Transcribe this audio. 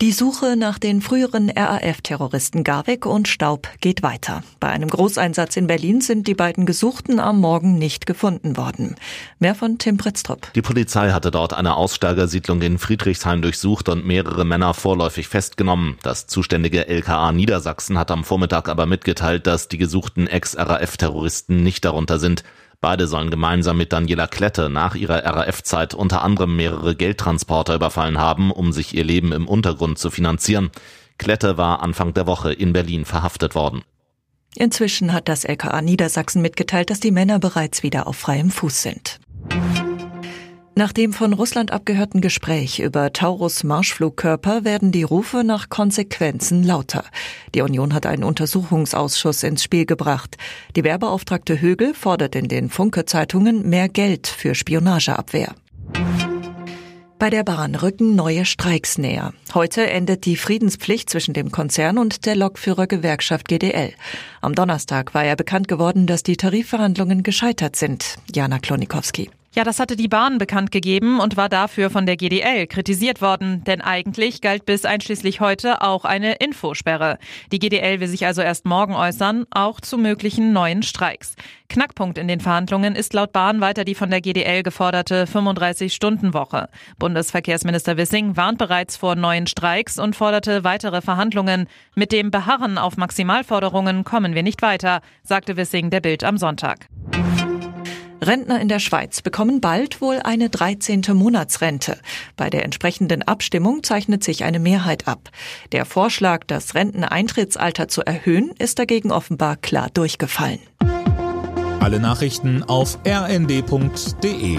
Die Suche nach den früheren RAF-Terroristen Garweg und Staub geht weiter. Bei einem Großeinsatz in Berlin sind die beiden Gesuchten am Morgen nicht gefunden worden. Mehr von Tim Pritztrup. Die Polizei hatte dort eine Aussteigersiedlung in Friedrichshain durchsucht und mehrere Männer vorläufig festgenommen. Das zuständige LKA Niedersachsen hat am Vormittag aber mitgeteilt, dass die gesuchten Ex-RAF-Terroristen nicht darunter sind. Beide sollen gemeinsam mit Daniela Klette nach ihrer RAF-Zeit unter anderem mehrere Geldtransporter überfallen haben, um sich ihr Leben im Untergrund zu finanzieren. Klette war Anfang der Woche in Berlin verhaftet worden. Inzwischen hat das LKA Niedersachsen mitgeteilt, dass die Männer bereits wieder auf freiem Fuß sind. Nach dem von Russland abgehörten Gespräch über Taurus Marschflugkörper werden die Rufe nach Konsequenzen lauter. Die Union hat einen Untersuchungsausschuss ins Spiel gebracht. Die Werbeauftragte Högel fordert in den Funke-Zeitungen mehr Geld für Spionageabwehr. Bei der Bahn rücken neue Streiks näher. Heute endet die Friedenspflicht zwischen dem Konzern und der Lokführergewerkschaft GDL. Am Donnerstag war ja bekannt geworden, dass die Tarifverhandlungen gescheitert sind. Jana Klonikowski. Ja, das hatte die Bahn bekannt gegeben und war dafür von der GDL kritisiert worden, denn eigentlich galt bis einschließlich heute auch eine Infosperre. Die GDL will sich also erst morgen äußern, auch zu möglichen neuen Streiks. Knackpunkt in den Verhandlungen ist laut Bahn weiter die von der GDL geforderte 35-Stunden-Woche. Bundesverkehrsminister Wissing warnt bereits vor neuen Streiks und forderte weitere Verhandlungen. Mit dem Beharren auf Maximalforderungen kommen wir nicht weiter, sagte Wissing der Bild am Sonntag. Rentner in der Schweiz bekommen bald wohl eine 13. Monatsrente. Bei der entsprechenden Abstimmung zeichnet sich eine Mehrheit ab. Der Vorschlag, das Renteneintrittsalter zu erhöhen, ist dagegen offenbar klar durchgefallen. Alle Nachrichten auf rnd.de